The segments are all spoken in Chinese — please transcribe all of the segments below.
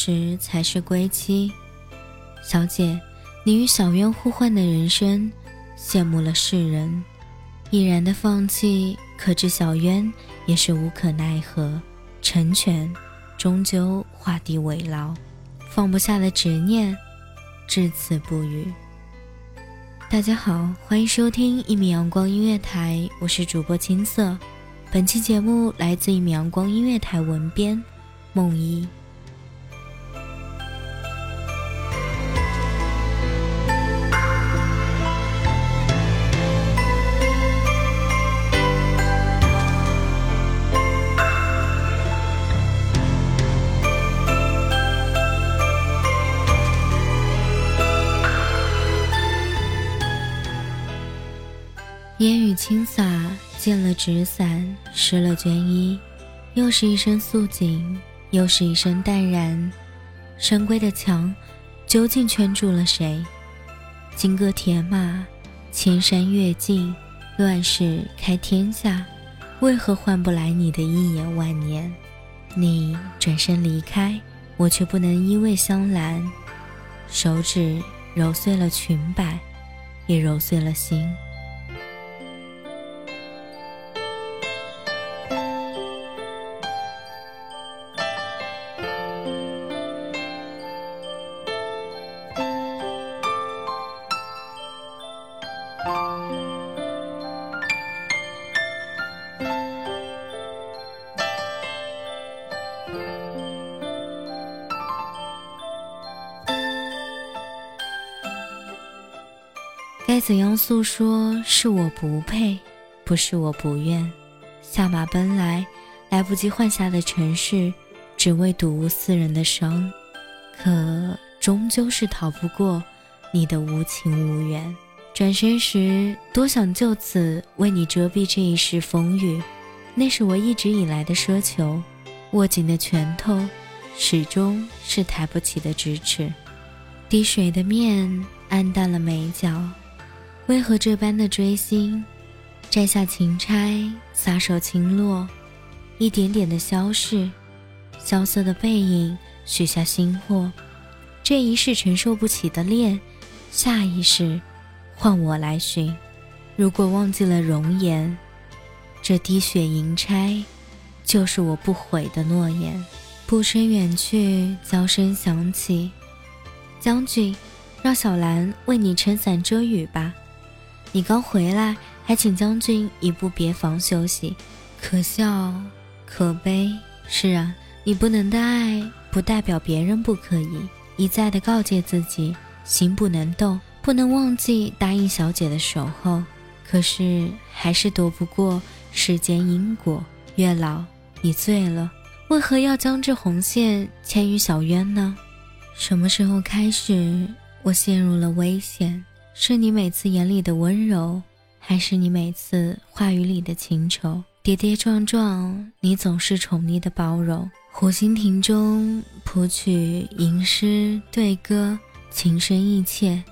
时才是归期？小姐，你与小渊互换的人生，羡慕了世人。毅然的放弃，可知小渊也是无可奈何。成全，终究画地为牢。放不下的执念，至此不渝。大家好，欢迎收听一米阳光音乐台，我是主播青色。本期节目来自一米阳光音乐台文编梦一。轻洒，溅了纸伞，湿了绢衣，又是一身素锦，又是一身淡然。深闺的墙，究竟圈住了谁？金戈铁马，千山越尽，乱世开天下，为何换不来你的一眼万年？你转身离开，我却不能依偎香兰，手指揉碎了裙摆，也揉碎了心。该怎样诉说？是我不配，不是我不愿。下马奔来，来不及换下的城市，只为睹物思人的伤。可终究是逃不过你的无情无缘。转身时，多想就此为你遮蔽这一世风雨，那是我一直以来的奢求。握紧的拳头，始终是抬不起的咫尺。滴水的面，暗淡了眉角。为何这般的追星？摘下情钗，撒手轻落，一点点的消逝。萧瑟的背影，许下心祸。这一世承受不起的恋，下一世换我来寻。如果忘记了容颜，这滴血银钗，就是我不悔的诺言。步声远去，箫声响起。将军，让小兰为你撑伞遮雨吧。你刚回来，还请将军移步别房休息。可笑，可悲。是啊，你不能的爱，不代表别人不可以。一再的告诫自己，心不能动，不能忘记答应小姐的守候。可是还是躲不过世间因果。月老，你醉了，为何要将这红线牵于小渊呢？什么时候开始，我陷入了危险？是你每次眼里的温柔，还是你每次话语里的情愁？跌跌撞撞，你总是宠溺的包容。湖心亭中谱曲吟诗对歌，情深意切。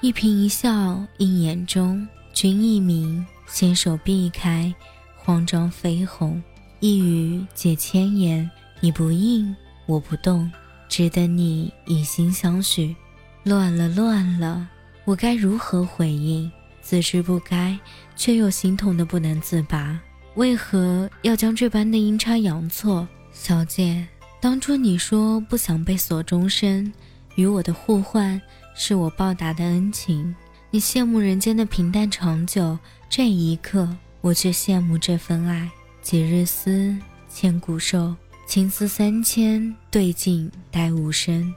一颦一笑映眼中，君一鸣，纤手避开，慌张绯红。一语解千言，你不应，我不动，只等你以心相许。乱了，乱了。我该如何回应？自知不该，却又心痛的不能自拔。为何要将这般的阴差阳错？小姐，当初你说不想被锁终身，与我的互换是我报答的恩情。你羡慕人间的平淡长久，这一刻我却羡慕这份爱。几日思，千古瘦，情丝三千，对镜待无声。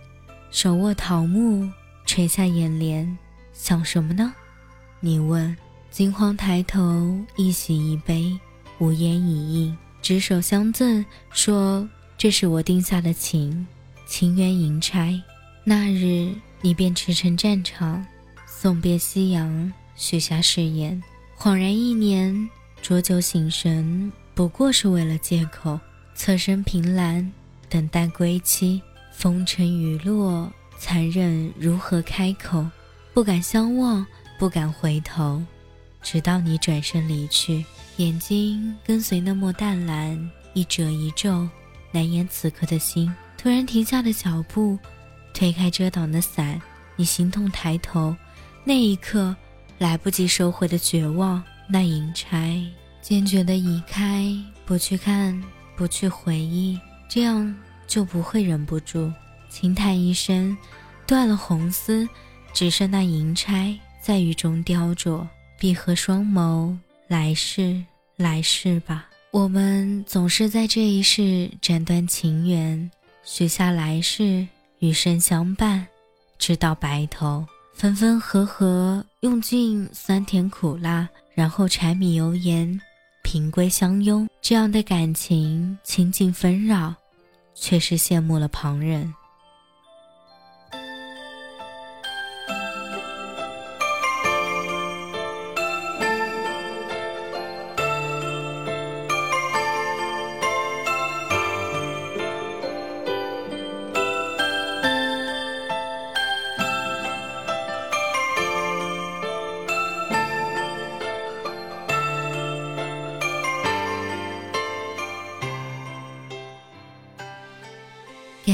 手握桃木，垂下眼帘，想什么呢？你问。惊慌抬头，一喜一悲，无言以应，执手相赠，说：“这是我定下的情，情缘银钗。”那日你便驰骋战场，送别夕阳，许下誓言。恍然一年，浊酒醒神，不过是为了借口，侧身凭栏，等待归期。风尘雨落，残忍如何开口？不敢相望，不敢回头。直到你转身离去，眼睛跟随那抹淡蓝一折一皱，难掩此刻的心。突然停下的脚步，推开遮挡的伞，你心痛抬头，那一刻来不及收回的绝望。那银钗坚决地移开，不去看，不去回忆，这样就不会忍不住轻叹一声，断了红丝，只剩那银钗在雨中雕琢。闭合双眸，来世，来世吧。我们总是在这一世斩断情缘，许下来世余生相伴，直到白头。分分合合，用尽酸甜苦辣，然后柴米油盐，平归相拥。这样的感情，清净纷扰，却是羡慕了旁人。